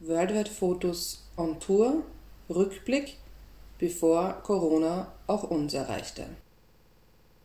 Worldwide Fotos on Tour, Rückblick, bevor Corona auch uns erreichte.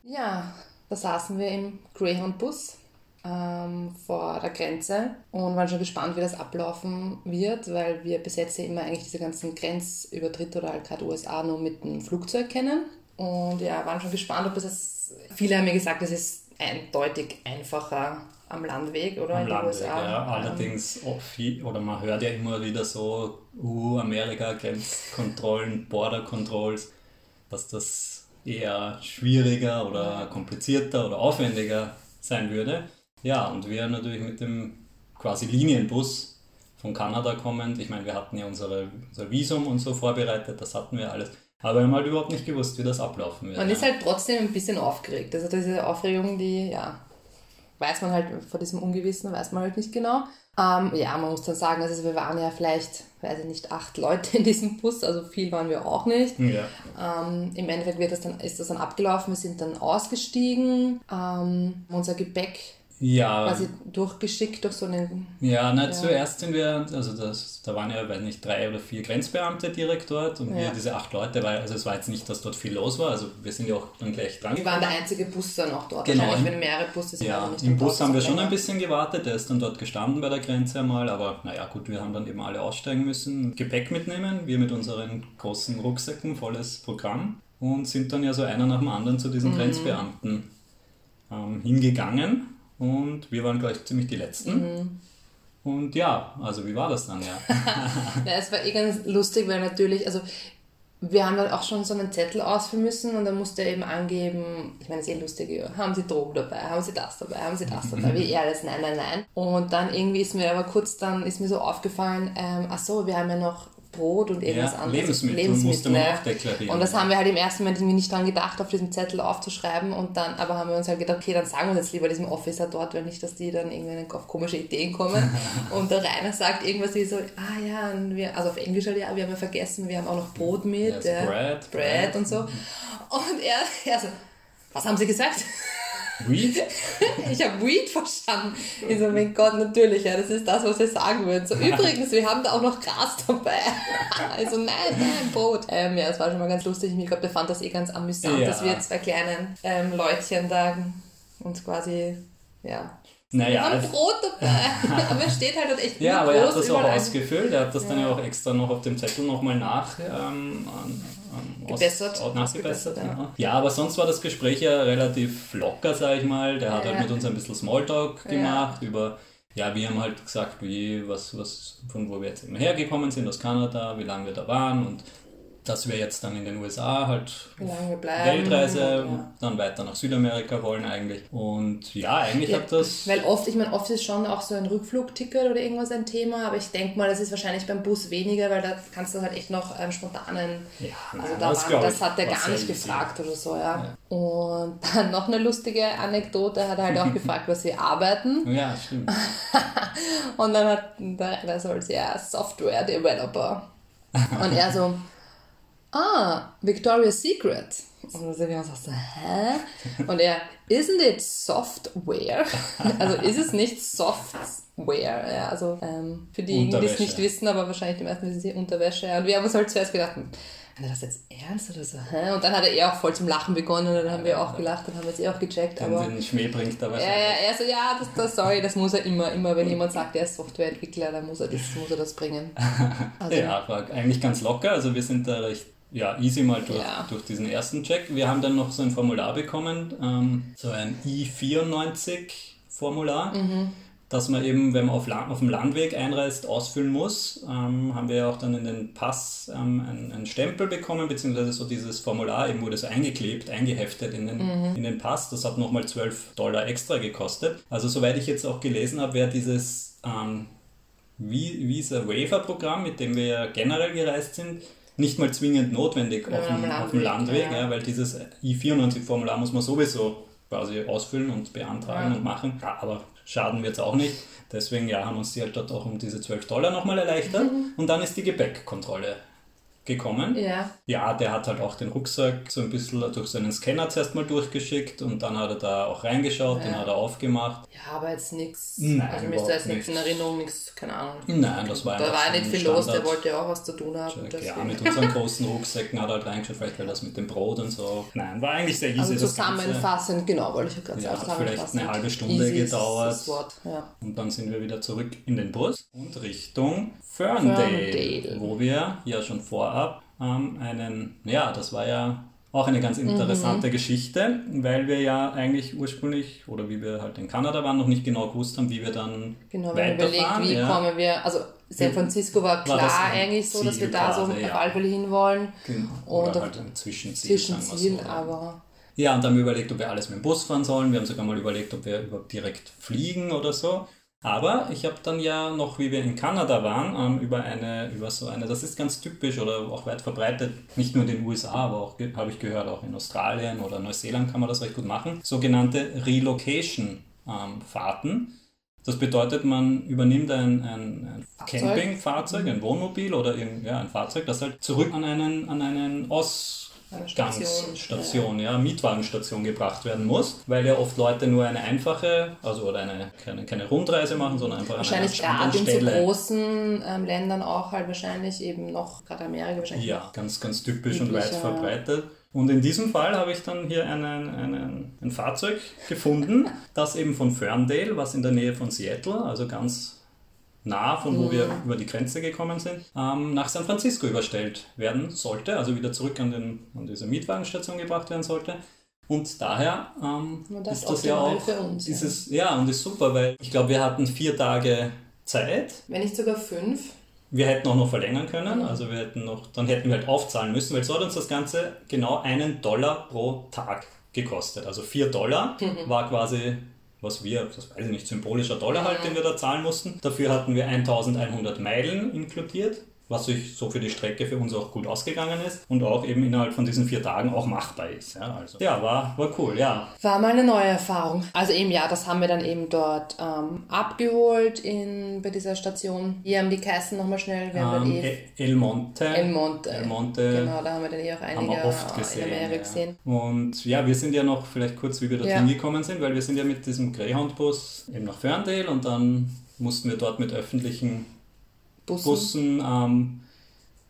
Ja, da saßen wir im Greyhound-Bus ähm, vor der Grenze und waren schon gespannt, wie das ablaufen wird, weil wir bis jetzt ja immer eigentlich diese ganzen Grenzübertritte oder halt gerade USA nur mit dem Flugzeug kennen. Und ja, waren schon gespannt, ob es das. Viele haben mir gesagt, es ist eindeutig einfacher am Landweg oder am in Landweg, USA. ja. Allerdings, auch viel, oder man hört ja immer wieder so, uh, Amerika, Grenzkontrollen, Border Controls, dass das eher schwieriger oder komplizierter oder aufwendiger sein würde. Ja, und wir natürlich mit dem quasi Linienbus von Kanada kommend, ich meine, wir hatten ja unsere, unser Visum und so vorbereitet, das hatten wir alles. Aber wir haben halt überhaupt nicht gewusst, wie das ablaufen wird. Man ja. ist halt trotzdem ein bisschen aufgeregt. Also diese Aufregung, die, ja, weiß man halt vor diesem Ungewissen, weiß man halt nicht genau. Ähm, ja, man muss dann sagen, also wir waren ja vielleicht, weiß ich nicht, acht Leute in diesem Bus, also viel waren wir auch nicht. ja. Ähm, Im Endeffekt wird das dann, ist das dann abgelaufen, wir sind dann ausgestiegen, ähm, unser Gepäck Ja, quasi durchgeschickt durch so einen Ja, na, zuerst sind wir, also das, da waren ja, weiß nicht, drei oder vier Grenzbeamte direkt dort und wir, Ja. diese acht Leute, weil, also es war jetzt nicht, dass dort viel los war, also wir sind ja auch dann gleich dran. Wir waren der einzige Bus dann auch dort. Genau. Wahrscheinlich, wenn mehrere Busse sind. Ja, im Bus haben wir schon ein bisschen gewartet, der ist dann dort gestanden bei der Grenze einmal, aber naja, gut, wir haben dann eben alle aussteigen müssen, Gepäck mitnehmen, wir mit unseren großen Rucksäcken, volles Programm und sind dann ja so einer nach dem anderen zu Mhm. diesen Grenzbeamten ähm, hingegangen und wir waren gleich ziemlich die Letzten. Mhm. Und ja, also wie war das dann, ja? Ja, es war eh ganz lustig, weil natürlich, also wir haben dann auch schon so einen Zettel ausfüllen müssen und dann musste er eben angeben, ich meine, es ist eh lustig, ja, haben Sie Drogen dabei, haben Sie das dabei, haben Sie das dabei, wie er alles, nein, nein, nein. Und dann irgendwie ist mir aber kurz dann, ist mir so aufgefallen, ähm, ach so, wir haben ja noch Brot und irgendwas Ja, anderes. Lebensmittel musste man auch deklarieren. Und das haben wir halt im ersten Moment irgendwie nicht dran gedacht, auf diesem Zettel aufzuschreiben und dann, aber haben wir uns halt gedacht, okay, dann sagen wir uns jetzt lieber diesem Officer dort, weil nicht, dass die dann irgendwie auf komische Ideen kommen. und der Rainer sagt irgendwas wie so, ah ja, wir, also auf Englisch halt, ja, wir haben ja vergessen, wir haben auch noch Brot mit, ja, Bread, Bread Bread. und so. Und er, er so, was haben sie gesagt? Weed? Ich habe Weed verstanden. Ich so, mein Gott, natürlich, ja, das ist das, was wir sagen würden. So, übrigens, wir haben da auch noch Gras dabei. Also, nein, nein, Brot. Ähm, ja, das war schon mal ganz lustig. Ich glaube, der fand das eh ganz amüsant, Ja. dass wir zwei kleinen ähm, Leutchen da uns quasi, ja, wir Naja, haben also- Brot dabei. aber es steht halt dort echt Ja, aber er hat das auch ausgefüllt. Er hat das dann ja auch extra noch auf dem Zettel nochmal nach ähm, Gebessert. Aus, nachgebessert. Ausgebessert, ja. Ja. ja, aber sonst war das Gespräch ja relativ locker, sag ich mal. Der hat Ja. halt mit uns ein bisschen Smalltalk gemacht über. Ja, wir haben halt gesagt, wie, was, was, von wo wir jetzt eben hergekommen sind, aus Kanada, wie lange wir da waren und dass wir jetzt dann in den USA halt. Weltreise, Ja. dann weiter nach Südamerika wollen eigentlich. Und ja, eigentlich Ja, hat das. Weil oft, ich meine, oft ist schon auch so ein Rückflugticket oder irgendwas ein Thema, aber ich denke mal, das ist wahrscheinlich beim Bus weniger, weil da kannst du halt echt noch einen spontanen. Ja, also nein, da das waren, das hat er war gar nicht gefragt oder so, ja. Und dann noch eine lustige Anekdote, hat er halt auch gefragt, was wir arbeiten. Ja, stimmt. Und dann hat der Rainer so als, ja, Software Developer. Und er so, ah, Victoria's Secret. Und dann sind wir uns auch so, hä? Und er, isn't it Software? Also ist es nicht Software? Ja, also ähm, für diejenigen, die es nicht wissen, aber wahrscheinlich die meisten wissen sie Unterwäsche. Und wir haben uns halt zuerst gedacht, hat er das jetzt ernst oder so? Hä? Und dann hat er eh auch voll zum Lachen begonnen und dann haben wir auch gelacht, dann haben es eh auch gecheckt. Den, Aber den Schmäh bringt er ja, wahrscheinlich. ja, er so, ja, das, das, sorry, das muss er immer, immer, wenn jemand sagt, er ist Softwareentwickler, dann muss er das, muss er das bringen. Also, Ja, war eigentlich ganz locker. Also wir sind da recht ja, easy mal durch, Ja. durch diesen ersten Check. Wir haben dann noch so ein Formular bekommen, ähm, so ein I94-Formular, Mhm. das man eben, wenn man auf, La auf dem Landweg einreist, ausfüllen muss. Ähm, haben wir ja auch dann in den Pass ähm, einen, einen Stempel bekommen, beziehungsweise so dieses Formular eben wurde so eingeklebt, eingeheftet in den, Mhm. in den Pass. Das hat nochmal 12 Dollar extra gekostet. Also soweit ich jetzt auch gelesen habe, wäre dieses ähm, Vi- Visa Waiver Programm, mit dem wir ja generell gereist sind, nicht mal zwingend notwendig Ja, auf, dem, am auf dem Landweg, Landweg, ja. ja. weil dieses I94-Formular muss man sowieso quasi ausfüllen und beantragen und machen. Aber schaden wird es auch nicht. Deswegen ja, haben uns die halt dort auch um diese 12 Dollar nochmal erleichtert. Mhm. Und dann ist die Gepäckkontrolle gekommen. Ja. Ja, der hat halt auch den Rucksack so ein bisschen durch seinen Scanner zuerst mal durchgeschickt und dann hat er da auch reingeschaut, den hat er aufgemacht. Ja, aber jetzt nichts. Nein, Also mir ist da jetzt nichts in. Erinnerung, nichts, keine Ahnung. Nein, das war Da war nicht viel los, der Standard- wollte ja auch was zu tun haben. Ja, deswegen. mit unseren großen Rucksäcken hat er halt reingeschaut, vielleicht weil das mit dem Brot und so. Nein, war eigentlich sehr easy. Also zusammenfassend, genau, wollte ich gerade Ja, sagen. hat vielleicht eine halbe Stunde Easy gedauert. Wort, ja. Und dann sind wir wieder zurück in den Bus und Richtung Ferndale, Ferndale. wo wir ja schon vorab ähm, einen, ja, das war ja auch eine ganz interessante Mhm. Geschichte, weil wir ja eigentlich ursprünglich, oder wie wir halt in Kanada waren, noch nicht genau gewusst haben, wie wir dann Genau, überlegt, weiterfahren. wie ja. kommen wir, also San Francisco war klar War eigentlich so, dass wir da so auf ja. alle Fälle hinwollen. Genau. Und Oder auf- halt ein Zwischenziel, wir Zwischenziel, so. aber Ja, und dann haben wir überlegt, ob wir alles mit dem Bus fahren sollen. Wir haben sogar mal überlegt, ob wir überhaupt direkt fliegen oder so. Aber ich habe dann ja noch, wie wir in Kanada waren, ähm, über eine, über so eine, das ist ganz typisch oder auch weit verbreitet, nicht nur in den USA, aber auch, habe ich gehört, auch in Australien oder Neuseeland kann man das recht gut machen, sogenannte Relocation-Fahrten. das bedeutet, man übernimmt ein, ein, ein Fahrzeug. Campingfahrzeug, ein Wohnmobil oder irgend, ja, ein Fahrzeug, das halt zurück an einen, an einen Eine Station, Ausgangsstation, ja, Mietwagenstation gebracht werden muss, weil ja oft Leute nur eine einfache, also oder eine keine, keine Rundreise machen, sondern einfach wahrscheinlich an einer gerade in so großen ähm, Ländern auch halt wahrscheinlich eben noch, gerade Amerika wahrscheinlich Ja, ganz, ganz typisch und weit verbreitet. Und in diesem Fall habe ich dann hier einen, einen, ein Fahrzeug gefunden, das eben von Ferndale, was in der Nähe von Seattle, also ganz nah von wo wir über die Grenze gekommen sind, ähm, nach San Francisco überstellt werden sollte, also wieder zurück an, den, an diese Mietwagenstation gebracht werden sollte. Und daher ähm, Und das ist das ja auch, für uns, ja. dieses, ja, und ist super, weil ich glaube, wir hatten vier Tage Zeit Wenn nicht sogar fünf. wir hätten auch noch verlängern können, also wir hätten noch, dann hätten wir halt aufzahlen müssen, weil so hat uns das Ganze genau einen Dollar pro Tag gekostet. Also 4 Dollar war quasi, was wir, das weiß ich nicht, symbolischer Dollar halt, den wir da zahlen mussten. Dafür hatten wir 1100 Meilen inkludiert, was sich so für die Strecke für uns auch gut ausgegangen ist und auch eben innerhalb von diesen vier Tagen auch machbar ist. Ja, also, ja war, war cool, ja. War mal eine neue Erfahrung. Also eben ja, das haben wir dann eben dort ähm, abgeholt in, bei dieser Station. Hier haben die Kassen nochmal schnell, wir haben Ähm, dann eh El Monte. El Monte. El Monte. Genau, da haben wir dann eh auch einige oft gesehen. in Amerika ja. gesehen. Und ja, wir sind ja noch vielleicht kurz, wie wir dorthin Ja. gekommen sind, weil wir sind ja mit diesem Greyhound-Bus eben nach Ferndale und dann mussten wir dort mit öffentlichen Bussen. Bussen ähm,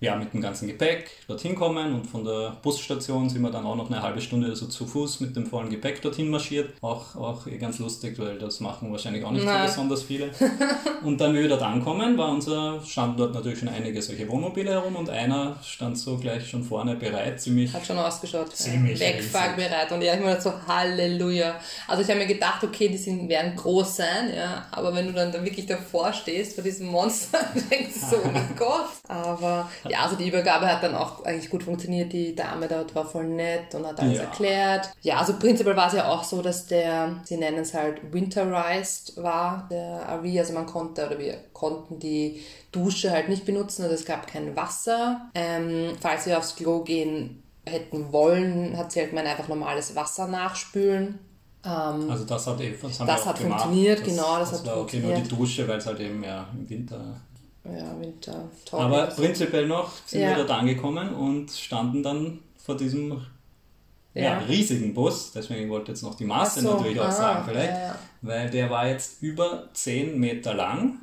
ja, mit dem ganzen Gepäck dorthin kommen und von der Busstation sind wir dann auch noch eine halbe Stunde so zu Fuß mit dem vollen Gepäck dorthin marschiert. Auch, auch ganz lustig, weil das machen wahrscheinlich auch nicht so Nein. besonders viele. und dann, wie wir dort ankommen, war unser, standen dort natürlich schon einige solche Wohnmobile herum und einer stand so gleich schon vorne bereit, ziemlich Hat schon ausgeschaut. Ziemlich ja. Wegfahrbereit. Und ja, ich mir gedacht so, Halleluja. Also ich habe mir gedacht, okay, die sind, werden groß sein, ja. Aber wenn du dann da wirklich davor stehst, vor diesem Monster, denkst du so, oh mein Gott. Aber ja, also die Übergabe hat dann auch eigentlich gut funktioniert. Die Dame dort war voll nett und hat alles Ja. erklärt. Ja, also prinzipiell war es ja auch so, dass der, sie nennen es halt winterized war, der RV. Also man konnte, oder wir konnten die Dusche halt nicht benutzen, also es gab kein Wasser. Ähm, falls wir aufs Klo gehen hätten wollen, hat sie halt gemeint, einfach normales Wasser nachspülen. Ähm, Also das hat, eh, das Das hat gemacht. funktioniert, genau, das hat war okay, nur die funktioniert. Dusche, weil es halt eben ja im Winter. Ja, Winter. Toll. Aber prinzipiell noch sind Ja. wir dort angekommen und standen dann vor diesem ja. Ja. riesigen Bus. Deswegen wollte ich jetzt noch die Maße so, natürlich auch ah, sagen, vielleicht, ja, weil der war jetzt über 10 Meter lang.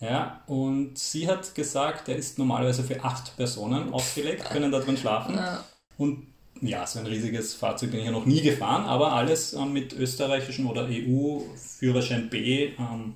Ja, und sie hat gesagt, der ist normalerweise für acht Personen ausgelegt, können da drin schlafen. Und ja, so ein riesiges Fahrzeug bin ich ja noch nie gefahren, aber alles ähm, mit österreichischen oder EU-Führerschein B ähm,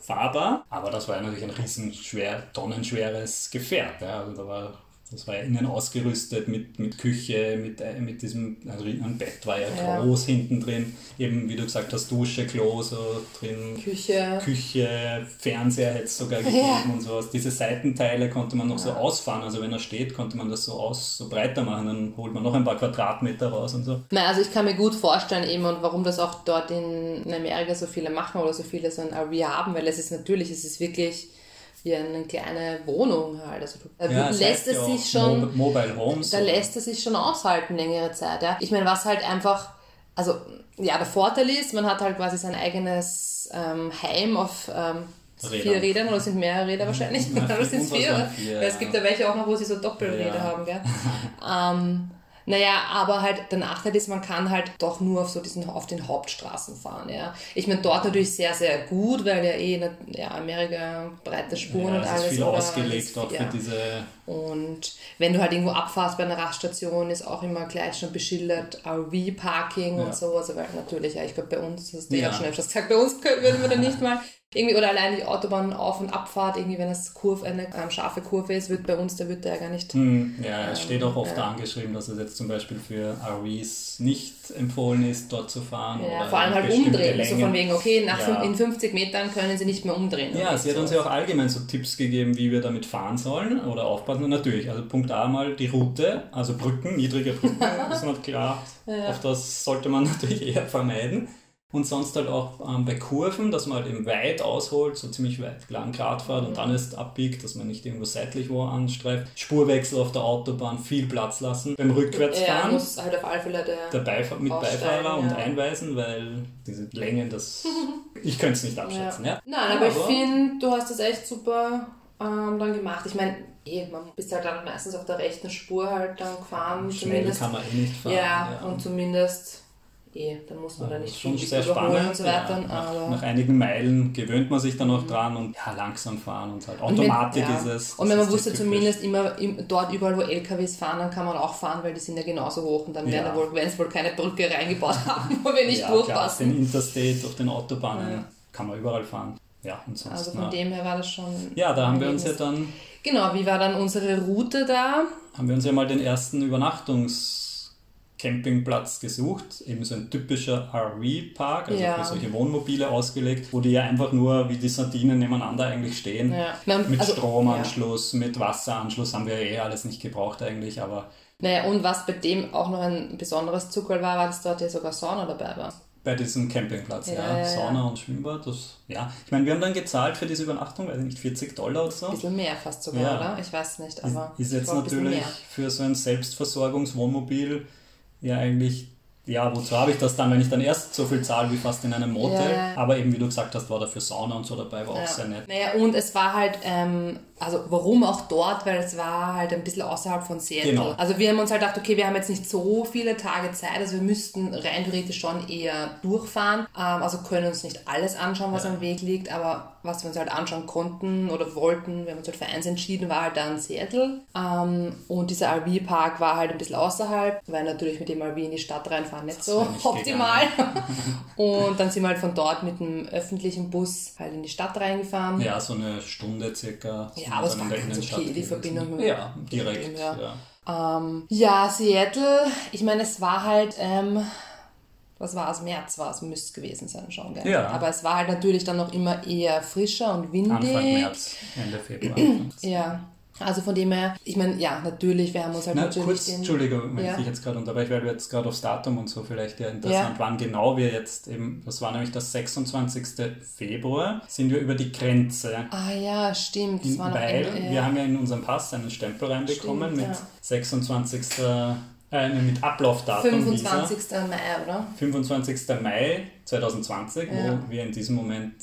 fahrbar. Aber das war ja natürlich ein riesenschwer, tonnenschweres Gefährt. Ja. Also da war, das war ja innen ausgerüstet mit, mit Küche, mit, äh, mit diesem, also ein Bett war ja, Ja. groß hinten drin. Eben, wie du gesagt hast, Dusche, Klo so drin. Küche. Küche, Fernseher hätte es sogar gegeben Ja. und sowas. Diese Seitenteile konnte man noch so ausfahren. Also wenn er steht, konnte man das so aus, so breiter machen. Dann holt man noch ein paar Quadratmeter raus und so. Nein, also ich kann mir gut vorstellen eben und warum das auch dort in, in Amerika so viele machen oder so viele so ein RV haben, weil es ist natürlich, es ist wirklich wie eine kleine Wohnung halt. Also da Ja, lässt es ja sich schon, Mo Mobile Homes. da lässt es sich schon aushalten längere Zeit. Ja. Ich meine, was halt einfach, also ja, der Vorteil ist, man hat halt quasi sein eigenes ähm, Heim auf, ähm, vier Rädern oder sind mehrere Räder wahrscheinlich? Na, oder sind es vier? vier, Weil es ja. gibt ja welche auch noch, wo sie so Doppelräder Ja. haben, gell? ähm, naja, aber halt der Nachteil ist, man kann halt doch nur auf so diesen auf den Hauptstraßen fahren, ja. Ich meine, dort natürlich sehr, sehr gut, weil ja eh ne, ja, Amerika breite Spuren Ja, und es alles. ist viel oder ausgelegt ist- auch ja. für diese Und wenn du halt irgendwo abfährst bei einer Raststation, ist auch immer gleich schon beschildert RV-Parking Ja. und so. Also weil natürlich, ja, ich glaube bei uns, das hast du ja Ja. auch schon öfters gesagt, bei uns würden wir da nicht mal irgendwie, oder allein die Autobahn auf- und Abfahrt, irgendwie, wenn es Kurve, eine ähm, scharfe Kurve ist, wird bei uns, da wird der ja gar nicht. Hm, Ja, es steht auch oft ja. angeschrieben, dass es jetzt zum Beispiel für RVs nicht empfohlen ist, dort zu fahren. Ja, vor allem halt umdrehen, so Längen. von wegen, okay, nach Ja. in 50 Metern können sie nicht mehr umdrehen. Ja, sie hat uns so. ja auch allgemein so Tipps gegeben, wie wir damit fahren sollen oder aufpassen. Und natürlich, also Punkt A mal die Route, also Brücken, niedrige Brücken, ist noch klar. Auf das sollte man natürlich eher vermeiden. Und sonst halt auch ähm, bei Kurven, dass man halt eben weit ausholt, so ziemlich weit lang Grad fährt und dann erst abbiegt, dass man nicht irgendwo seitlich wo anstreift. Spurwechsel auf der Autobahn, viel Platz lassen. Beim Rückwärtsfahren muss halt auf alle Fälle der. der Beif mit Beifahrer und ja. einweisen, weil diese Längen, das ich könnte es nicht abschätzen. Ja. Nein, aber ich finde, du hast das echt super ähm, dann gemacht. Ich meine, eh, man bist halt dann meistens auf der rechten Spur halt dann gefahren. Schnell zumindest. kann man eh nicht fahren. ja, und zumindest, eh, da muss man da Das nicht schon viel sehr spannend. und so weiter. ja. nach, nach einigen Meilen gewöhnt man sich dann auch dran und ja, langsam fahren und halt Und wenn- Automatik ja. ist es. Und wenn man wusste zumindest immer im, dort überall, wo LKWs fahren, dann kann man auch fahren, weil die sind ja genauso hoch und dann Ja. werden da wohl, wenn es wohl keine Brücke reingebaut haben, wo wir nicht ja, klar, durchpassen. den Interstate auf den Autobahnen Ja. kann man überall fahren. Ja, und sonst. Also von na, dem her war das schon. ja, da haben wir uns ja dann Genau, wie war dann unsere Route da? haben wir uns ja mal den ersten Übernachtungscampingplatz gesucht, eben so ein typischer RV-Park, also Ja. für solche Wohnmobile ausgelegt, wo die ja einfach nur wie die Sardinen nebeneinander eigentlich stehen. Ja. Man- Mit also- Stromanschluss, mit Wasseranschluss haben wir ja eh alles nicht gebraucht eigentlich, aber Naja, und was bei dem auch noch ein besonderes Zuckerl war, war, dass dort ja sogar Sauna dabei war. bei diesem Campingplatz, ja, Ja, ja, ja. Sauna und Schwimmbad, das, ja. Ich meine, wir haben dann gezahlt für diese Übernachtung, weiß ich nicht, 40 Dollar oder so. Ein bisschen mehr fast sogar, Ja. oder? Ich weiß nicht, Ist, aber. ist ich jetzt natürlich für so ein Selbstversorgungswohnmobil ja eigentlich, ja, wozu habe ich das dann, wenn ich dann erst so viel zahle wie fast in einem Motel? Ja, ja. Aber eben, wie du gesagt hast, war dafür Sauna und so dabei, war auch Ja. sehr nett. Naja, und es war halt, ähm, also warum auch dort, weil es war halt ein bisschen außerhalb von Seattle. Genau. Also wir haben uns halt gedacht, okay, wir haben jetzt nicht so viele Tage Zeit, also wir müssten rein theoretisch schon eher durchfahren. Ähm, also können uns nicht alles anschauen, was Ja. am Weg liegt, aber was wir uns halt anschauen konnten oder wollten, wir haben uns halt für eins entschieden, war halt dann Seattle. Ähm, und dieser RV-Park war halt ein bisschen außerhalb, weil natürlich mit dem RV in die Stadt reinfahren nicht so nicht optimal. und dann sind wir halt von dort mit dem öffentlichen Bus halt in die Stadt reingefahren. Ja, so eine Stunde circa. sind Ja, aber es war ganz okay, die gewesen. Verbindung mit- Ja, direkt. dem her. Ja. Ähm, ja, Seattle, ich meine, es war halt, ähm, was war es, März war es, müsste es gewesen sein schon, gell? Ja. Aber es war halt natürlich dann noch immer eher frischer und windig. Anfang März, Ende Februar. Ja, also von dem her, ich meine, ja, natürlich, wir haben uns halt Na, natürlich kurz, den... Entschuldigung, wenn Ja. ich dich jetzt gerade unterbreche, weil du jetzt gerade aufs Datum und so vielleicht ja interessant Ja. wann genau wir jetzt eben, das war nämlich das 26. Februar, sind wir über die Grenze. Ah ja, stimmt, das war noch weil ja. wir haben ja in unserem Pass einen Stempel reinbekommen Stimmt, mit ja. 26. Äh, mit Ablaufdatum 25. Visa. Mai, oder? 25. Mai 2020, Ja. wo wir in diesem Moment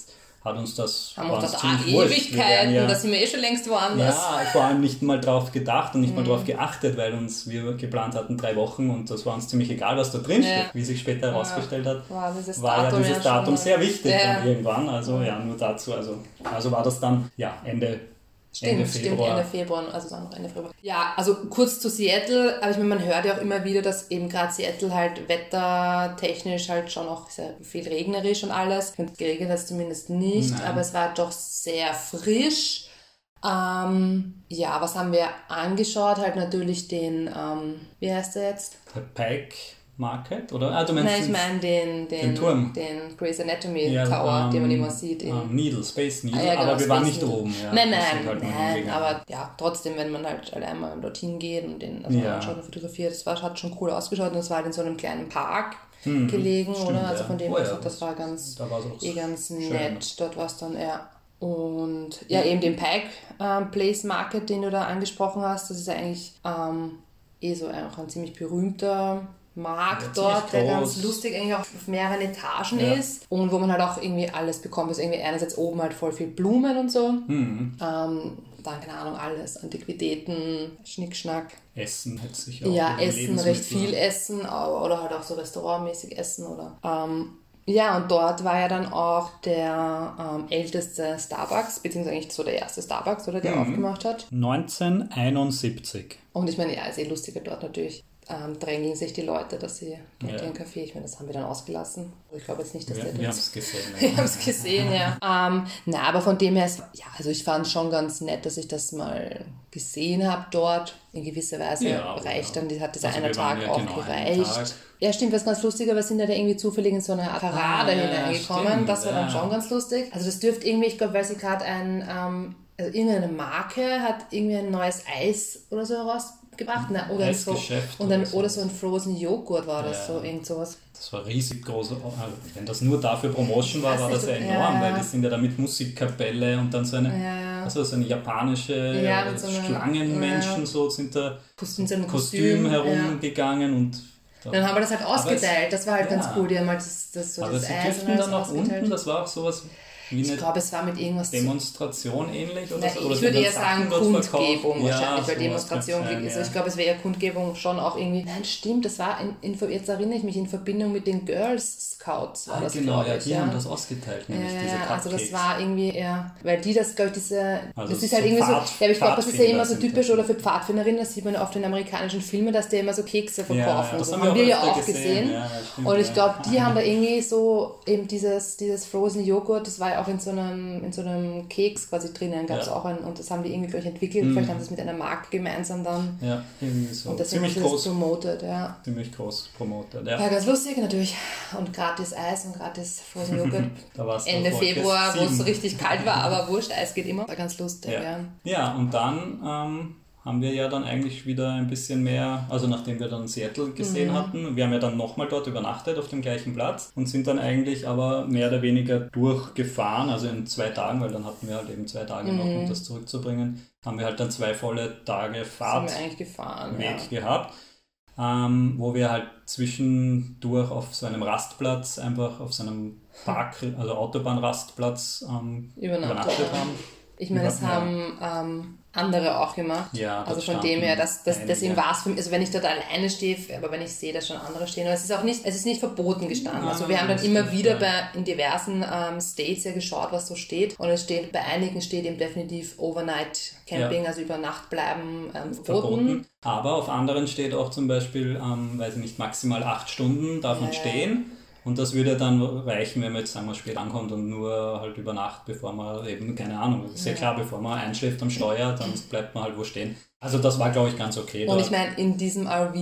hat uns das Haben uns das ziemlich Ewigkeiten, ja, da sind wir eh schon längst woanders. ja, vor allem nicht mal drauf gedacht und nicht Mhm. mal drauf geachtet, weil uns wir geplant hatten drei Wochen und das war uns ziemlich egal, was da drin Ja. steht. Wie sich später herausgestellt hat, War dieses war ja Datum dieses ja Datum sehr wichtig Ja. dann irgendwann. Also ja, nur dazu. Also, also war das dann ja Ende, Stimmt, Ende stimmt, Februar. Ende Februar, also es war noch Ende Februar. Ja, also kurz zu Seattle, aber ich meine, man hört ja auch immer wieder, dass eben gerade Seattle halt wettertechnisch halt schon auch sehr viel regnerisch und alles. Und geregnet hat es zumindest nicht, Nein. aber es war doch sehr frisch. Ähm, ja, was haben wir angeschaut? Halt natürlich den, ähm, wie heißt der jetzt? Der Pike Market, oder? Ah, du meinst Nein, ich den- meine den, den, den Turm. den Grey's Anatomy ja, Tower, den man ähm, immer sieht. In, ähm, Needle, Space Needle, Ah, ja, genau, aber wir waren nicht Needle. oben. Ja. nein, nein, halt nein, aber ja, trotzdem, wenn man halt allein mal dorthin geht und den also Ja. anschaut und fotografiert, das war, hat schon cool ausgeschaut und es war halt in so einem kleinen Park gelegen, Hm, stimmt, oder? Also von dem Oh so, das war ganz, da eh ganz schön. nett. Dort war es dann, ja. Und ja, eben den Pike ähm, Place Market, den du da angesprochen hast, das ist ja eigentlich ähm, eh so auch ein ziemlich berühmter Markt dort, der ganz lustig eigentlich auch auf mehreren Etagen Ja. ist und wo man halt auch irgendwie alles bekommt. Also irgendwie einerseits oben halt voll viel Blumen und so. Mhm. Ähm, dann, keine Ahnung, alles, Antiquitäten, Schnickschnack. Essen hätte sich auch. Ja, Essen, recht viel Essen oder halt auch so restaurantmäßig Essen oder. Ähm, ja, und dort war ja dann auch der ähm, älteste Starbucks, beziehungsweise eigentlich so der erste Starbucks, oder der Mhm. aufgemacht hat. 1971. Und ich meine, ja, ist eh lustiger dort natürlich. Ähm, drängeln sich die Leute, dass sie Ja. ihren Kaffee, ich meine, das haben wir dann ausgelassen. Ich glaube jetzt nicht, dass Wir, der wir haben es gesehen. Wir haben es gesehen, ja. Ähm, na, aber von dem her, ist, ja, also ich fand es schon ganz nett, dass ich das mal gesehen habe dort. In gewisser Weise Ja, reicht ja. dann, hat dieser Also eine Tag ja auch genau gereicht. Tag. Ja, stimmt, was ganz lustig, aber wir sind ja da irgendwie zufällig in so eine Parade Ah, hineingekommen. stimmt, das war dann schon ganz lustig. Also das dürfte irgendwie, ich glaube, weil sie gerade ein, ähm, also irgendeine Marke hat irgendwie ein neues Eis oder so herausgebracht. Ne? Oder, Eisgeschäft und dann, oder so. oder so ein Frozen Joghurt war das Ja. so, irgend sowas. Das war riesig groß. Also wenn das nur dafür Promotion war, war das ja enorm, ja, weil die sind ja da mit Musikkapelle und dann so eine, Ja. also so eine japanische Ja, äh, so einer- Schlangenmenschen so sind da Kostüm, so Kostüm, herumgegangen und da, Dann haben wir das halt ausgeteilt. Das war halt ganz cool. Die haben halt das, das, so aber das sie Eis dürften dann nach unten, das war auch sowas Ich glaube, es war mit irgendwas. Demonstration ähnlich oder Nein, so. Oder ich würde haben eher sagen. Kundgebung Ja, wahrscheinlich, weil Demonstration also sein, Ich glaube, es wäre eher Kundgebung schon auch irgendwie. Nein, stimmt, das war in, in, jetzt erinnere ich mich in Verbindung mit den Girls Scouts war Ah, das, genau, ja, ich. die ja. haben das ausgeteilt, Ja, nämlich diese ja, ja, also das Cupcakes. war irgendwie eher, weil die das, glaube ich, diese, Also das ist halt so irgendwie so, ja, Pfad- aber ich glaube, das ist ja immer so typisch oder für Pfadfinderinnen, das sieht man oft in amerikanischen Filmen, dass die immer so Kekse verkaufen. ja, das haben haben wir wir auch ja auch gesehen. gesehen. Ja, ja, stimmt, und ich ja. glaube, die haben da irgendwie so eben dieses, dieses Frozen Joghurt, das war ja auch in so einem, in so einem Keks quasi drinnen, gab es Ja. Mhm. auch ein, und das haben die irgendwie, glaube ich, entwickelt. Vielleicht haben sie es mit einer Marke gemeinsam dann. Ja, irgendwie so. Und deswegen Ziemlich groß, promoted, ja. ziemlich groß promotet. Ja. Ja, ganz lustig natürlich. Und gratis Eis und gratis Frozen Joghurt. Ende Februar, wo es so richtig kalt war, aber wurscht, Eis geht immer. War ganz lustig, ja. Ja. ja, und dann ähm, haben wir ja dann eigentlich wieder ein bisschen mehr, also nachdem wir dann Seattle gesehen Mhm. hatten, wir haben ja dann nochmal dort übernachtet auf dem gleichen Platz und sind dann eigentlich aber mehr oder weniger durchgefahren, also in zwei Tagen, weil dann hatten wir halt eben zwei Tage noch, um das zurückzubringen, haben wir halt dann zwei volle Tage Mhm. Fahrt gefahren, Weg ja. gehabt, ähm, wo wir halt zwischendurch auf so einem Rastplatz, einfach auf so einem Park, also Autobahnrastplatz ähm, Übernachtet übernachtet haben. Ich meine, Ja. haben ähm, andere auch gemacht. Ja, also von dem her, das, das, einige. deswegen war es für mich, also wenn ich dort alleine stehe, aber wenn ich sehe, dass schon andere stehen, aber es ist auch nicht, es ist nicht verboten gestanden. Nein, also wir haben dann immer wieder ja. bei, in diversen ähm, States ja geschaut, was so steht. Und es steht, bei einigen steht eben definitiv Overnight Camping, also über Nacht bleiben, ähm, verboten. verboten. Aber auf anderen steht auch zum Beispiel, ähm, weiß ich nicht, maximal acht Stunden darf man Ja. stehen. Und das würde dann reichen, wenn man jetzt, sagen wir, spät ankommt und nur halt über Nacht, bevor man eben, keine Ahnung, ist ja, klar, bevor man einschläft am Steuer, dann bleibt man halt wo stehen. Also das war, glaube ich, ganz okay. Und ich meine, in diesem RV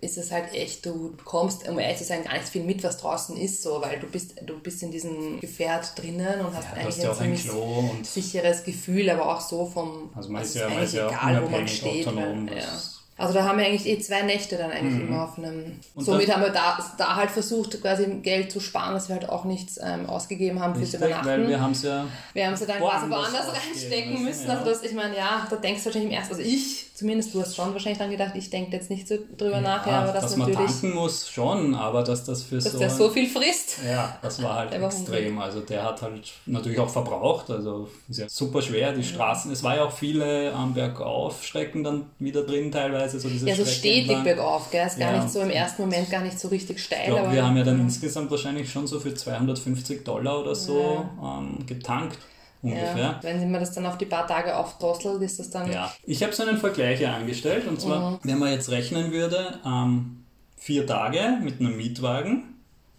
ist es halt echt, du bekommst, um ehrlich zu sein, gar nicht viel mit, was draußen ist, so, weil du bist, du bist in diesem Gefährt drinnen und hast ja, eigentlich hast ja ein und sicheres Gefühl, aber auch so vom, also man ist ja, ist ja auch egal, wo man steht. autonom. weil, ja. Also da haben wir eigentlich eh zwei Nächte dann eigentlich immer auf einem. Und somit haben wir da, da halt versucht, quasi Geld zu sparen, dass wir halt auch nichts ähm, ausgegeben haben fürs Richtig, weil Übernachten. wir haben es ja Wir haben sie dann quasi woanders reinstecken müssen, müssen. ja. Also das, ich meine, ja, da denkst du wahrscheinlich im ersten, also ich, zumindest du hast schon wahrscheinlich dann gedacht, ich denke jetzt nicht so drüber nach, ja, aber das dass man natürlich, tanken muss, schon, aber dass das für dass so... der so viel frisst. Ja, das war halt extrem. Also der hat halt natürlich auch verbraucht. Also ist ja super schwer. Die Straßen, es war ja auch viele am Bergaufstrecken dann wieder drin teilweise. So diese Ja, so stetig entlang. bergauf, gell? Ist gar Ja. nicht so im ersten Moment gar nicht so richtig steil. Ich glaube, aber wir haben ja dann insgesamt wahrscheinlich schon so für 250 Dollar oder so ähm, getankt. Ungefähr. ja, wenn man das dann auf die paar Tage aufdrosselt, ist das dann Ja, ich habe so einen Vergleich hier angestellt und zwar, Mhm. wenn man jetzt rechnen würde, ähm, vier Tage mit einem Mietwagen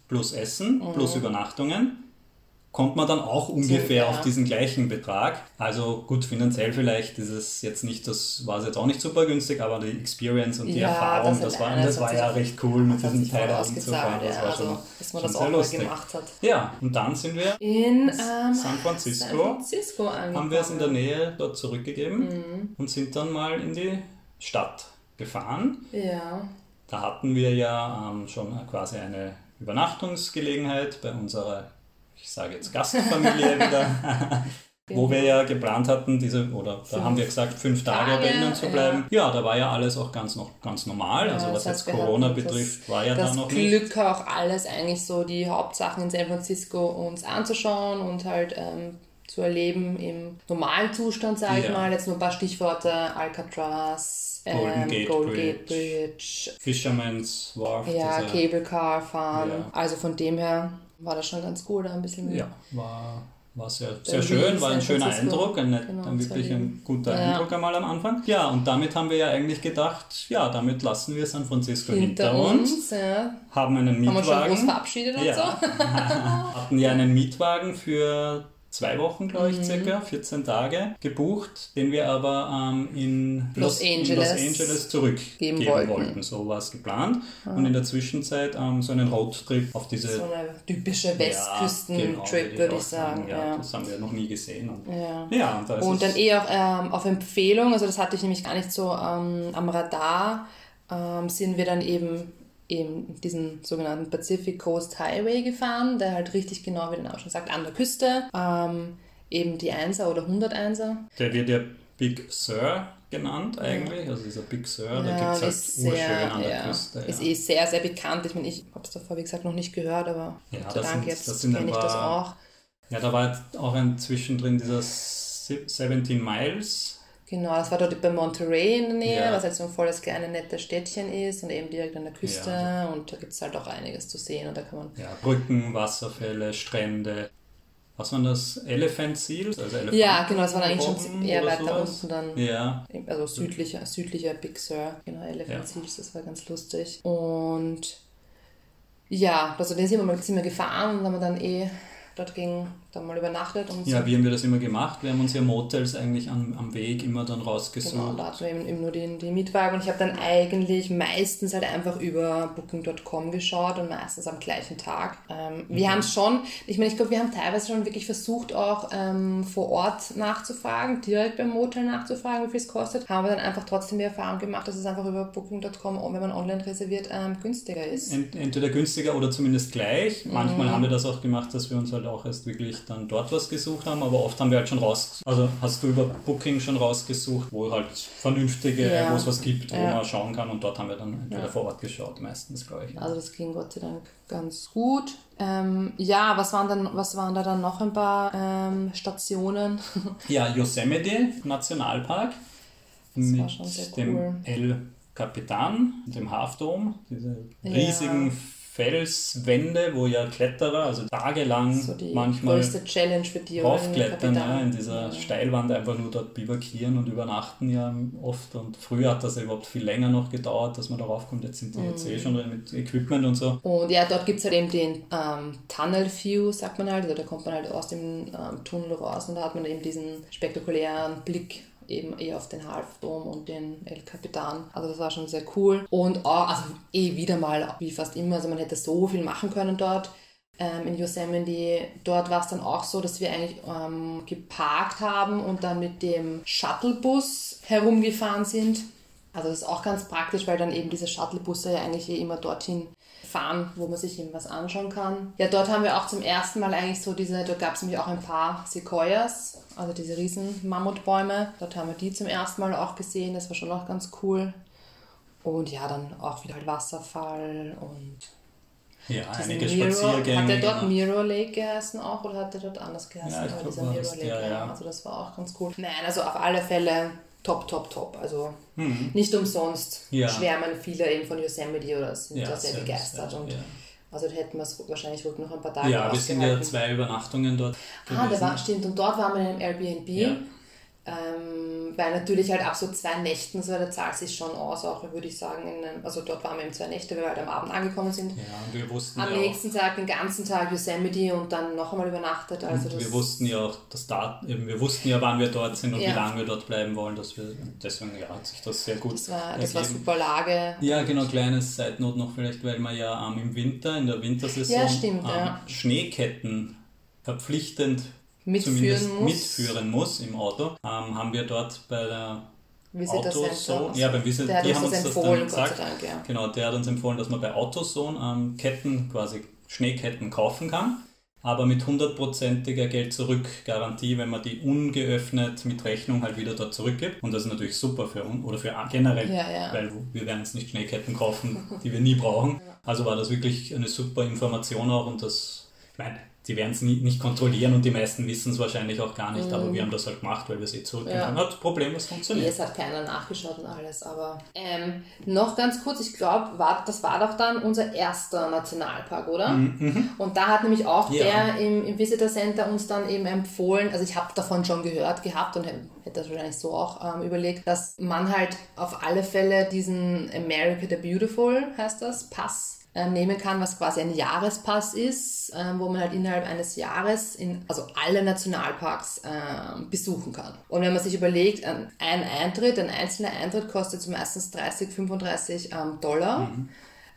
plus Essen Mhm. plus Übernachtungen, kommt man dann auch ungefähr ja. auf diesen gleichen Betrag. Also gut, finanziell vielleicht ist es jetzt nicht, das war es jetzt auch nicht super günstig, aber die Experience und die Ja, Erfahrung, das das, war, das war ja recht cool mit voll Teil herumzufahren. ausgezahlt, Das ja, war also, schon, dass man schon das auch lustig. gemacht hat. Ja, und dann sind wir In ähm, San Francisco. San Francisco haben wir es in der Nähe dort zurückgegeben Mhm. und sind dann mal in die Stadt gefahren. Ja, Da hatten wir ja ähm, schon quasi eine Übernachtungsgelegenheit bei unserer, ich sage jetzt Gastfamilie wieder. wo wir ja geplant hatten, diese, oder da Fünf haben wir gesagt, fünf Tage, Tage, bei ihnen zu bleiben. Ja. da war ja alles auch ganz noch ganz normal. Also Ja, was das heißt, jetzt Corona hatten das- betrifft, war ja da noch nicht. Glück auch alles eigentlich so die Hauptsachen in San Francisco uns anzuschauen und halt ähm, zu erleben im normalen Zustand, sage ich Ja. mal. Jetzt nur ein paar Stichworte, Alcatraz, ähm, Golden Gate Golden Gate Bridge. Bridge, Fisherman's Wharf. ja, Cable Car fahren. Ja. Also von dem her war das schon ganz cool, da ein bisschen Ja, war, war sehr, sehr schön, war ein San schöner. Eindruck, ein, Genau, ein wirklich ein guter Ja. Eindruck einmal am Anfang. Ja, und damit haben wir ja eigentlich gedacht, ja, damit lassen wir San Francisco hinter, hinter uns, uns. Ja. haben einen Haben wir schon Mietwagen, verabschiedet und ja, so. hatten ja einen Mietwagen für zwei Wochen, glaube Mhm. ich, circa, 14 Tage gebucht, den wir aber ähm, in Los in Angeles Los Angeles zurückgeben geben wollten. wollten. So war es geplant. Und in der Zwischenzeit ähm, so einen Roadtrip auf diese So eine typische Ja, Westküsten-Trip, genau, würde ich sagen. Ja, Ja. Das haben wir noch nie gesehen. Und Ja. ja, und da Und dann eh auch ähm, auf Empfehlung, also das hatte ich nämlich gar nicht so ähm, am Radar, ähm, sind wir dann eben eben diesen sogenannten Pacific Coast Highway gefahren, der halt richtig genau, wie der Name schon sagt, an der Küste, ähm, eben die 1er oder 101er. der wird ja Big Sur genannt eigentlich. Also dieser Big Sur, da gibt es halt urschön an der ja, Küste. Ja. Ist eh sehr, sehr bekannt. Ich meine, ich habe es davor, wie gesagt, noch nicht gehört, aber Ja, Gott sei das Dank, jetzt kenne ich das auch. ja, da war jetzt auch ein zwischendrin dieser Si- 17 Miles. Genau, das war dort bei Monterey in der Nähe, Ja. was halt so ein volles kleines nettes Städtchen ist und eben direkt an der Küste Ja. und da gibt es halt auch einiges zu sehen und da kann man Ja, Brücken, Wasserfälle, Strände. Was waren das? Elephant Seals? Also Elefanten Ja, genau, das war eigentlich schon eher weiter sowas? unten dann. Ja, Also südlicher, südlicher Big Sur, genau, Elephant Ja. Seals, das war ganz lustig. Und ja, also den sind wir, mal, sind wir gefahren und haben wir dann eh dort ging, dann mal übernachtet und ja, wie haben wir das immer gemacht? Wir haben uns ja Motels eigentlich am, am Weg immer dann rausgesucht. Genau, da hatten wir eben, eben nur den, den Mietwagen und ich habe dann eigentlich meistens halt einfach über Booking.com geschaut und meistens am gleichen Tag. Ähm, wir haben es schon, ich meine, ich glaube, wir haben teilweise schon wirklich versucht, auch ähm, vor Ort nachzufragen, direkt beim Motel nachzufragen, wie viel es kostet. Haben wir dann einfach trotzdem die Erfahrung gemacht, dass es einfach über Booking.com, wenn man online reserviert, ähm, günstiger ist. Ent- entweder günstiger oder zumindest gleich. Manchmal Mhm. haben wir das auch gemacht, dass wir uns halt auch erst wirklich dann dort was gesucht haben, aber oft haben wir halt schon raus, also hast du über Booking schon rausgesucht, wo halt vernünftige, Ja. wo es was gibt, wo Ja. man schauen kann und dort haben wir dann entweder Ja. vor Ort geschaut, meistens, glaube ich. Also das ging Gott sei Dank ganz gut. Ähm, ja, was waren, dann, was waren da dann noch ein paar ähm, Stationen? Ja, Yosemite Nationalpark mit war schon sehr dem cool. El Capitan, dem Halfdome, diese Ja. riesigen Felswände, wo ja Kletterer, also tagelang so die manchmal größte Challenge für die raufklettern, ja, in dieser Steilwand einfach nur dort bivakieren und übernachten ja oft. Und früher hat das ja überhaupt viel länger noch gedauert, dass man da raufkommt. Jetzt sind die jetzt Mhm. eh schon mit Equipment und so. Und ja, dort gibt es halt eben den ähm, Tunnel View, sagt man halt. Also da kommt man halt aus dem ähm, Tunnel raus und da hat man eben diesen spektakulären Blick eben eh auf den Halfdom und den El Capitan. Also das war schon sehr cool. Und auch, also eh wieder mal, wie fast immer, also man hätte so viel machen können dort. Ähm, in Yosemite, dort war es dann auch so, dass wir eigentlich ähm, geparkt haben und dann mit dem Shuttlebus herumgefahren sind. Also das ist auch ganz praktisch, weil dann eben diese Shuttlebusse ja eigentlich eh immer dorthin fahren, wo man sich eben was anschauen kann. Ja, dort haben wir auch zum ersten Mal eigentlich so diese, dort gab es nämlich auch ein paar Sequoias, also diese riesen Mammutbäume. Dort haben wir die zum ersten Mal auch gesehen, das war schon auch ganz cool. Und ja, dann auch wieder halt Wasserfall und Ja, einige Mirror. Spaziergänge. Hat der dort genau. Mirror Lake geheißen auch oder hat der dort anders geheißen? Ja, ich glaub, dieser Mirror Lake, der, ja. ja. Also das war auch ganz cool. Nein, also auf alle Fälle top, top, top. Also nicht umsonst Mhm. Ja. schwärmen viele eben von Yosemite oder sind Ja, da sehr, sehr, begeistert. sehr, und ja. Also da hätten wir es wahrscheinlich wohl noch ein paar Tage Ja, wir sind ja zwei Übernachtungen dort Ah, da gewesen. war, stimmt. Und dort waren wir in einem Airbnb. Ähm, weil natürlich halt ab so zwei Nächten, so da zahlt sich schon aus, auch würde ich sagen. In also dort waren wir eben zwei Nächte, weil wir halt am Abend angekommen sind. Ja, und wir wussten Am ja auch, nächsten Tag, den ganzen Tag Yosemite und dann noch einmal übernachtet. Also das, wir wussten ja auch das Dat eben, wir wussten ja, wann wir dort sind und Ja. wie lange wir dort bleiben wollen, dass wir deswegen ja, hat sich das sehr gut das war, das war super Lage. Ja, genau, kleines Seitenot noch vielleicht, weil man ja ähm, im Winter, in der Wintersaison Ja, stimmt, ähm. Schneeketten verpflichtend Mitführen muss. mitführen muss im Auto, ähm, haben wir dort bei der. Autozone, ja, beim Visitor, Der die uns haben das uns das empfohlen, dann gesagt. Dank, ja. Genau, der hat uns empfohlen, dass man bei Autozone ähm, Ketten, quasi Schneeketten kaufen kann. aber mit hundertprozentiger Geld-Zurück-Garantie, wenn man die ungeöffnet mit Rechnung halt wieder dort zurückgibt. Und das ist natürlich super für uns oder für generell, Ja, ja. weil wir werden uns nicht Schneeketten kaufen, die wir nie brauchen. Also war das wirklich eine super Information auch und das, ich meine, die werden es nicht kontrollieren und die meisten wissen es wahrscheinlich auch gar nicht, aber wir haben das halt gemacht, weil wir es eh zurückgeben. Mhm. Ja. Hat problemlos funktioniert. Es hat keiner nachgeschaut und alles, aber ähm, noch ganz kurz, ich glaube, war, das war doch dann unser erster Nationalpark, oder? Und da hat nämlich auch Mhm, Ja. der im, im Visitor Center uns dann eben empfohlen, also ich habe davon schon gehört gehabt und hätte das wahrscheinlich so auch ähm, überlegt, dass man halt auf alle Fälle diesen America the Beautiful, heißt das, Pass nehmen kann, was quasi ein Jahrespass ist, ähm, wo man halt innerhalb eines Jahres in, also alle Nationalparks ähm, besuchen kann. Und wenn man sich überlegt, ein, ein Eintritt, ein einzelner Eintritt kostet meistens 30, 35 ähm, Dollar.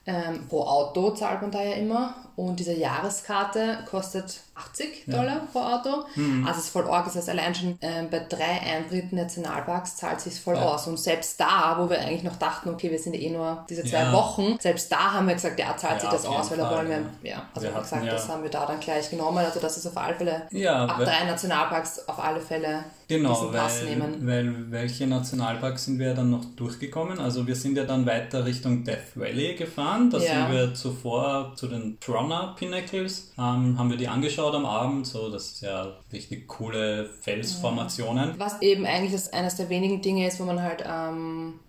Ähm, pro Auto zahlt man da ja immer. Und diese Jahreskarte kostet 80 Dollar pro Auto. Also es ist voll arg. Das heißt, allein schon ähm, bei drei Eintritten Nationalparks zahlt sich voll aus. Und selbst da, wo wir eigentlich noch dachten, okay, wir sind eh nur diese zwei Ja. Wochen, selbst da haben wir gesagt, ja, zahlt sich Ja, das aus, weil da wollen wir, ja, also Wir hatten gesagt, ja- das haben wir da dann gleich genommen. Also das ist auf alle Fälle, Ja, ab drei Nationalparks auf alle Fälle Genau, diesen Pass weil, nehmen. weil welche Nationalparks sind wir dann noch durchgekommen? Also wir sind ja dann weiter Richtung Death Valley gefahren. Da Ja. sind wir zuvor zu den Trona Pinnacles, ähm, haben wir die angeschaut am Abend. So, das ist ja richtig coole Felsformationen. Was eben eigentlich das eines der wenigen Dinge ist, wo man halt ähm,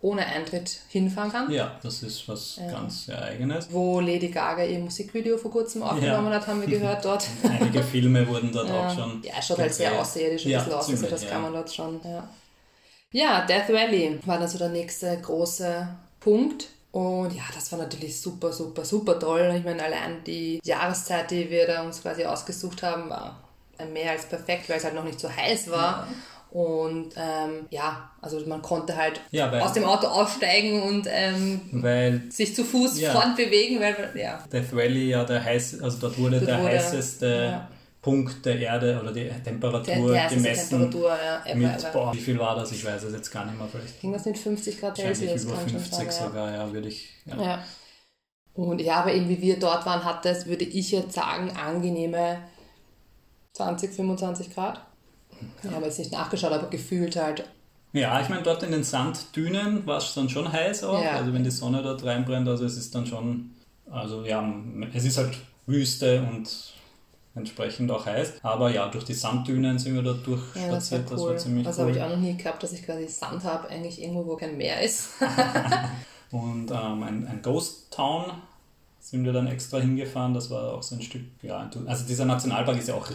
ohne Eintritt hinfahren kann. Ja, das ist was ganz sehr Eigenes. Wo Lady Gaga ihr Musikvideo vor kurzem aufgenommen hat, haben wir gehört dort. Einige Filme wurden dort Ja, auch schon. ja es schaut halt sehr ein Ja, bisschen aus, also das ja. kann man dort schon. Ja. ja, Death Valley war dann so der nächste große Punkt. Und ja, das war natürlich super, super, super toll. Ich meine, allein die Jahreszeit, die wir da uns quasi ausgesucht haben, war mehr als perfekt, weil es halt noch nicht so heiß war. Und ähm, ja, also man konnte halt Ja, weil- aus dem Auto aussteigen und ähm, Weil sich zu Fuß Ja. fortbewegen, weil ja, Death Valley ja der heiß, also dort wurde Dort der wurde- heißeste ja. Punkt der Erde oder die der, Temperatur die heißeste gemessen. Temperatur, ja, Mit, boah, wie viel war das? Ich weiß es jetzt gar nicht mehr. Vielleicht Ging das mit 50 Grad Celsius? über kann schon 50 sein, ja. sogar, ja, würde ich. Ja. Ja. Und ja, aber eben wie wir dort waren, hat das, würde ich jetzt sagen, angenehme 20, 25 Grad. Ich habe jetzt nicht nachgeschaut, aber gefühlt halt. Ja, ich meine, dort in den Sanddünen war es dann schon heiß auch. Ja. Also wenn die Sonne dort reinbrennt, also es ist dann schon, also ja, es ist halt Wüste und entsprechend auch heiß. Aber ja, durch die Sanddünen sind wir dort Ja, das war durchspaziert, das war cool. ziemlich das cool. habe ich auch noch nie gehabt, dass ich quasi Sand habe, eigentlich irgendwo, wo kein Meer ist. Und ähm, ein, ein Ghost Town sind wir dann extra hingefahren. Das war auch so ein Stück, ja, also dieser Nationalpark ist ja auch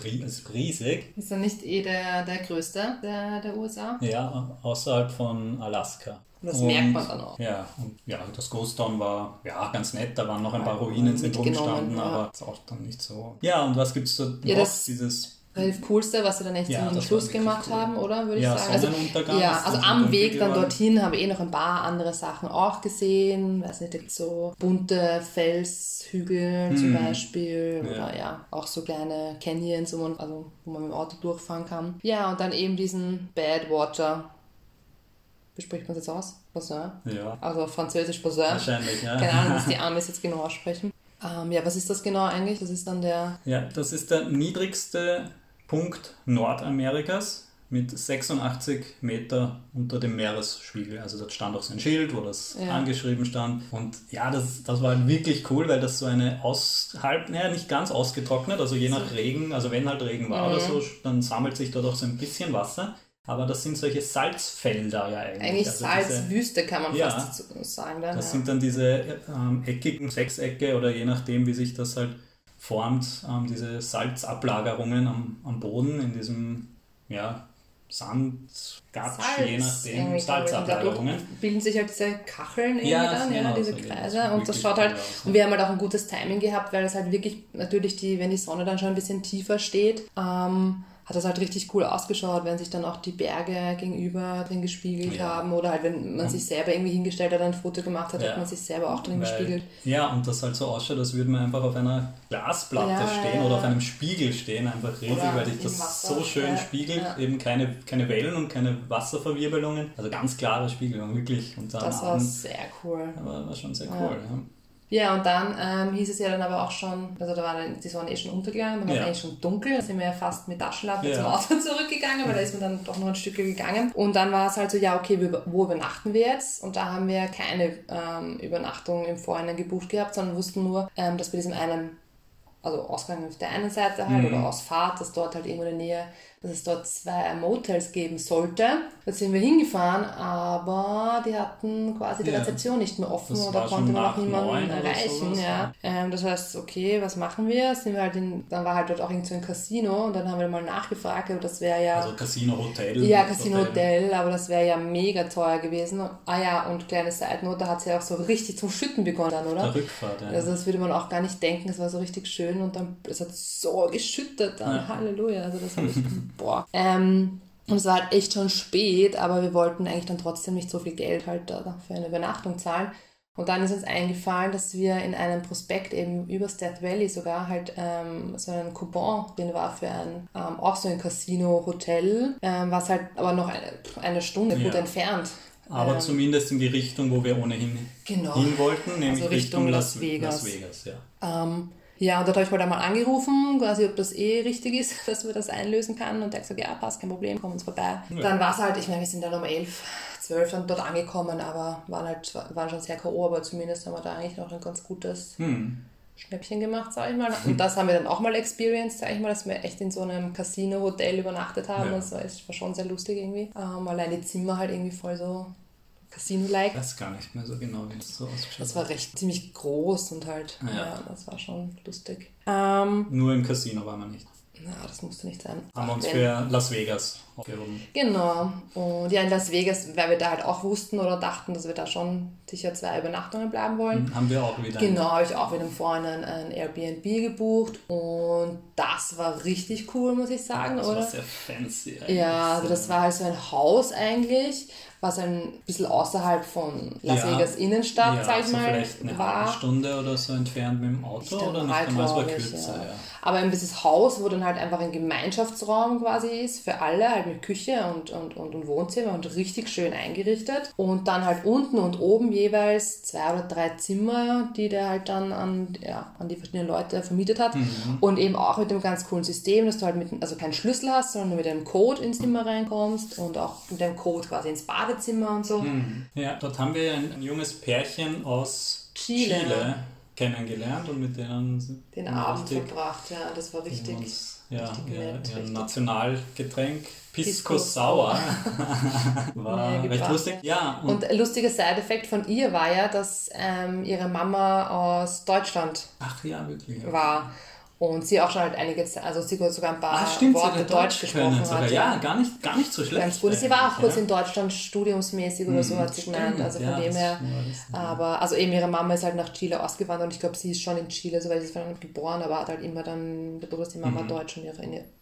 riesig. ist er nicht eh der, der größte der, der USA? Ja, außerhalb von Alaska. Das merkt man dann auch. Ja, und ja, das Ghost Town war ja ganz nett. Da waren noch ein paar Ruinen sind rumstanden, ja. aber ist auch dann nicht so. Ja, und was gibt's da Ja, noch? das- Dieses Relativ coolste, was sie dann echt Ja, zum das Schluss gemacht cool. haben, oder? Würde Ja, ich sagen. Also, ja, also am Weg dann dorthin habe ich eh noch ein paar andere Sachen auch gesehen. Weiß nicht, so bunte Felshügel zum Beispiel. Hm. Ja. Oder ja, auch so kleine Canyons, wo man, also, wo man mit dem Auto durchfahren kann. Ja, und dann eben diesen Badwater. Wie spricht man das jetzt aus? Bassin? ja, Also auf Französisch Bassin. wahrscheinlich, ja. Keine Ahnung, was die Amis jetzt genau aussprechen. Ähm, ja, was ist das genau eigentlich? Das ist dann der Ja, das ist der niedrigste Punkt Nordamerikas mit 86 Meter unter dem Meeresspiegel. Also dort stand auch so ein Schild, wo das Ja. angeschrieben stand. Und ja, das, das war halt wirklich cool, weil das so eine aus, halb, naja, nicht ganz ausgetrocknet, also je nach Regen, also wenn halt Regen war oder so, dann sammelt sich dort auch so ein bisschen Wasser. Aber das sind solche Salzfelder ja eigentlich. eigentlich Also diese- Salzwüste, kann man Ja. fast sagen. Dann, das ja. sind dann diese ähm, eckigen Sechsecke oder je nachdem, wie sich das halt formt, ähm, diese Salzablagerungen am, am Boden in diesem ja, Sand, Gatsch, je nachdem, Salzablagerungen. bilden sich halt diese Kacheln irgendwie Ja, dann, ja, genau, diese so, Kreise. Und das schaut halt, aus, und wir haben halt auch ein gutes Timing gehabt, weil es halt wirklich natürlich die, wenn die Sonne dann schon ein bisschen tiefer steht, ähm, hat das halt richtig cool ausgeschaut, wenn sich dann auch die Berge gegenüber drin gespiegelt Ja. haben oder halt wenn man sich selber irgendwie hingestellt hat, ein Foto gemacht hat, Ja. hat man sich selber auch drin Weil, gespiegelt. ja, und das halt so ausschaut, als würde man einfach auf einer Glasplatte Ja, stehen oder auf einem Spiegel stehen, einfach riesig, weil sich das Wasser, so schön spiegelt, eben keine, keine Wellen und keine Wasserverwirbelungen, also ganz klare Spiegelung, wirklich. Und dann Das war sehr cool. Aber war schon sehr cool. Ja. Ja, und dann ähm, hieß es ja dann aber auch schon, also da war dann die Sonne eh schon untergegangen, dann war es Ja. eigentlich schon dunkel, da sind wir ja fast mit Taschenlampe Ja. zum Auto zurückgegangen, weil da ist man dann doch noch ein Stück gegangen. Und dann war es halt so, ja, okay, wo übernachten wir jetzt? Und da haben wir keine ähm, Übernachtung im Vorhinein gebucht gehabt, sondern wussten nur, ähm, dass bei diesem einen also Ausgang auf der einen Seite halt oder Ausfahrt, dass dort halt irgendwo in der Nähe, dass es dort zwei Motels geben sollte. Da sind wir hingefahren, aber die hatten quasi die Ja. Rezeption nicht mehr offen Das oder konnte man auch niemanden erreichen. sowas, ja. Ähm, das heißt, okay, was machen wir? Sind wir halt in, dann war halt dort auch irgend so ein Casino und dann haben wir mal nachgefragt, aber das wäre ja Also Casino Hotel. ja, Casino Hotel, aber das wäre ja mega teuer gewesen. Ah ja, und kleine Side Note, da hat es ja auch so richtig zum Schütten begonnen dann, oder? Der Rückfahrt, ja. Also das würde man auch gar nicht denken, es war so richtig schön und dann, es hat so geschüttet dann, Ja. Halleluja, also das habe ich, boah. Ähm, und es war halt echt schon spät, aber wir wollten eigentlich dann trotzdem nicht so viel Geld halt für eine Übernachtung zahlen. Und dann ist uns eingefallen, dass wir in einem Prospekt eben über Death Valley sogar halt ähm, so einen Coupon drin war für ein, ähm, auch so ein Casino-Hotel, ähm, was halt aber noch eine, eine Stunde gut Ja. entfernt. Aber ähm, zumindest in die Richtung, wo wir ohnehin Genau. hin wollten, nämlich Also Richtung Richtung Las Las, Vegas. Las Vegas ja. Ja, und dort habe ich mal einmal angerufen, quasi, ob das eh richtig ist, dass wir das einlösen kann. Und der hat gesagt, ja, passt, kein Problem, komm uns vorbei. Dann war es halt, ich meine, wir sind dann um 11, 12 dann dort angekommen, aber waren halt waren schon sehr K.O., aber zumindest haben wir da eigentlich noch ein ganz gutes Hm. Schnäppchen gemacht, sag ich mal. Und das haben wir dann auch mal experienced, sag ich mal, dass wir echt in so einem Casino-Hotel übernachtet haben. Ja. Das war, es war schon sehr lustig irgendwie. Ähm, allein die Zimmer halt irgendwie voll so Casino-like. Ich weiß gar nicht mehr so genau, wie das so ausschaut. Das war recht ziemlich groß und halt, Ja. ja, das war schon lustig. Ähm, Nur im Casino waren wir nicht. na, das musste nicht sein. Haben wir uns für Las Vegas Genau. Und ja, in Las Vegas, weil wir da halt auch wussten oder dachten, dass wir da schon sicher zwei Übernachtungen bleiben wollen. Haben wir auch wieder. Genau, habe ich auch wieder im Vorhinein ein Airbnb gebucht und das war richtig cool, muss ich sagen, Das oder? war sehr fancy. eigentlich. Ja, also das war halt so ein Haus eigentlich, was ein bisschen außerhalb von Las Ja. Vegas Innenstadt, ja, sag ich so mal, vielleicht eine war. halbe Stunde oder so entfernt mit dem Auto oder nicht einmal, es war kürzer. ja. Ja. Aber eben dieses Haus, wo dann halt einfach ein Gemeinschaftsraum quasi ist, für alle, halt mit Küche und, und, und, und Wohnzimmer und richtig schön eingerichtet. Und dann halt unten und oben jeweils zwei oder drei Zimmer, die der halt dann an, ja, an die verschiedenen Leute vermietet hat. Mhm. Und eben auch mit dem ganz coolen System, dass du halt mit, also keinen Schlüssel hast, sondern nur mit einem Code ins Zimmer reinkommst und auch mit dem Code quasi ins Badezimmer und so. Ja, dort haben wir ein, ein junges Pärchen aus Chile. Chile, kennengelernt und mit denen Den Abend richtig- verbracht, ja, das war richtig. uns, ja, richtig ihr, ihr. Nationalgetränk Pisco, Sour war recht gebracht, lustig. Ja, und, Und ein lustiger Side-Effekt von ihr war ja, dass ähm, ihre Mama aus Deutschland ach ja, wirklich. ja. war. Und sie auch schon halt einige also sie sogar ein paar Ah, stimmt, Worte hat Deutsch können gesprochen sogar. hat. Ja, gar nicht, gar nicht so schlecht. Ganz gut. Sie war auch kurz ja. in Deutschland studiumsmäßig oder so, hat sie. Stimmt, Also von ja, dem her. ja. Aber, also eben ihre Mama ist halt nach Chile ausgewandert und ich glaube, sie ist schon in Chile, soweit sie ist geboren, aber hat halt immer dann, dadurch, dass die Mama Mhm. Deutsch und ihre,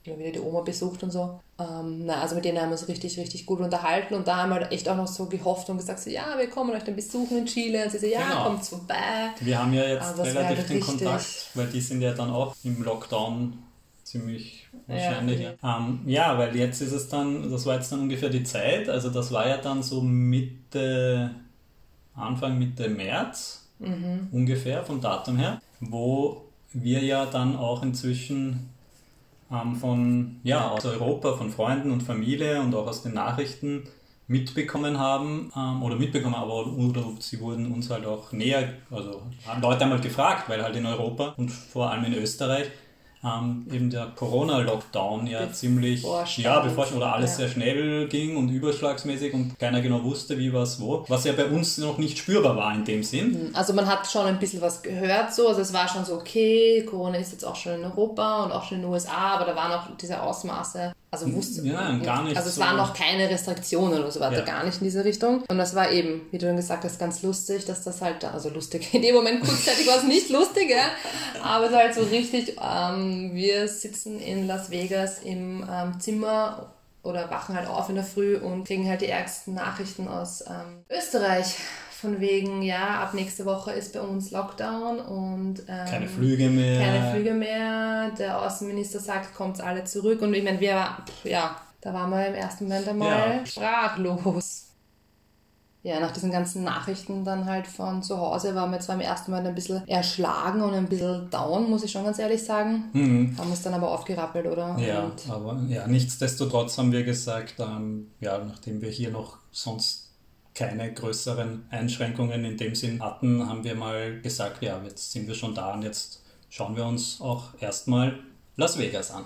immer wieder die Oma besucht und so. Ähm, na, also mit denen haben wir uns richtig, richtig gut unterhalten und da haben wir halt echt auch noch so gehofft und gesagt, so, ja, wir kommen euch dann besuchen in Chile. Und sie so, ja, Genau. kommt vorbei. Wir haben ja jetzt wäre relativ halt den richtig- Kontakt, weil die sind ja dann auch im Lockdown ziemlich wahrscheinlich. ja. Ja, ähm, ja weil jetzt ist es dann, das war jetzt dann ungefähr die Zeit, also das war ja dann so Mitte, Anfang Mitte März Mhm. ungefähr vom Datum her, wo wir ja dann auch inzwischen ähm, von, ja, aus Europa, von Freunden und Familie und auch aus den Nachrichten mitbekommen haben ähm, oder mitbekommen, aber oder sie wurden uns halt auch näher, also haben Leute einmal gefragt, weil halt in Europa und vor allem in Österreich ähm, eben der Corona-Lockdown ja ziemlich, Bevorstand. ja, bevorstand oder alles Ja. sehr schnell ging und überschlagsmäßig und keiner genau wusste, wie was wo, was ja bei uns noch nicht spürbar war in dem Sinn. Also man hat schon ein bisschen was gehört so, also es war schon so, okay, Corona ist jetzt auch schon in Europa und auch schon in den USA, aber da waren auch diese Ausmaße, also wusste Ja, gar nicht Also es so- waren noch keine Restriktionen oder so weiter, Ja. gar nicht in diese Richtung. Und das war eben, wie du dann gesagt hast, ganz lustig, dass das halt, also lustig, in dem Moment kurzzeitig war es nicht lustig, ja? aber es war halt so richtig, ähm, wir sitzen in Las Vegas im ähm, Zimmer oder wachen halt auf in der Früh und kriegen halt die ärgsten Nachrichten aus ähm, Österreich. Von wegen, ja, ab nächste Woche ist bei uns Lockdown und ähm, Keine Flüge mehr. keine Flüge mehr. Der Außenminister sagt, kommt alle zurück. Und ich meine, wir, pff, ja, da waren wir im ersten Moment einmal Ja. sprachlos. ja, nach diesen ganzen Nachrichten dann halt von zu Hause waren wir zwar im ersten Mal ein bisschen erschlagen und ein bisschen down, muss ich schon ganz ehrlich sagen. Mhm. Haben uns dann aber aufgerappelt, oder? Ja, und aber ja, nichtsdestotrotz haben wir gesagt, ähm, ja, nachdem wir hier noch sonst keine größeren Einschränkungen in dem Sinn hatten, haben wir mal gesagt, ja, jetzt sind wir schon da und jetzt schauen wir uns auch erstmal Las Vegas an.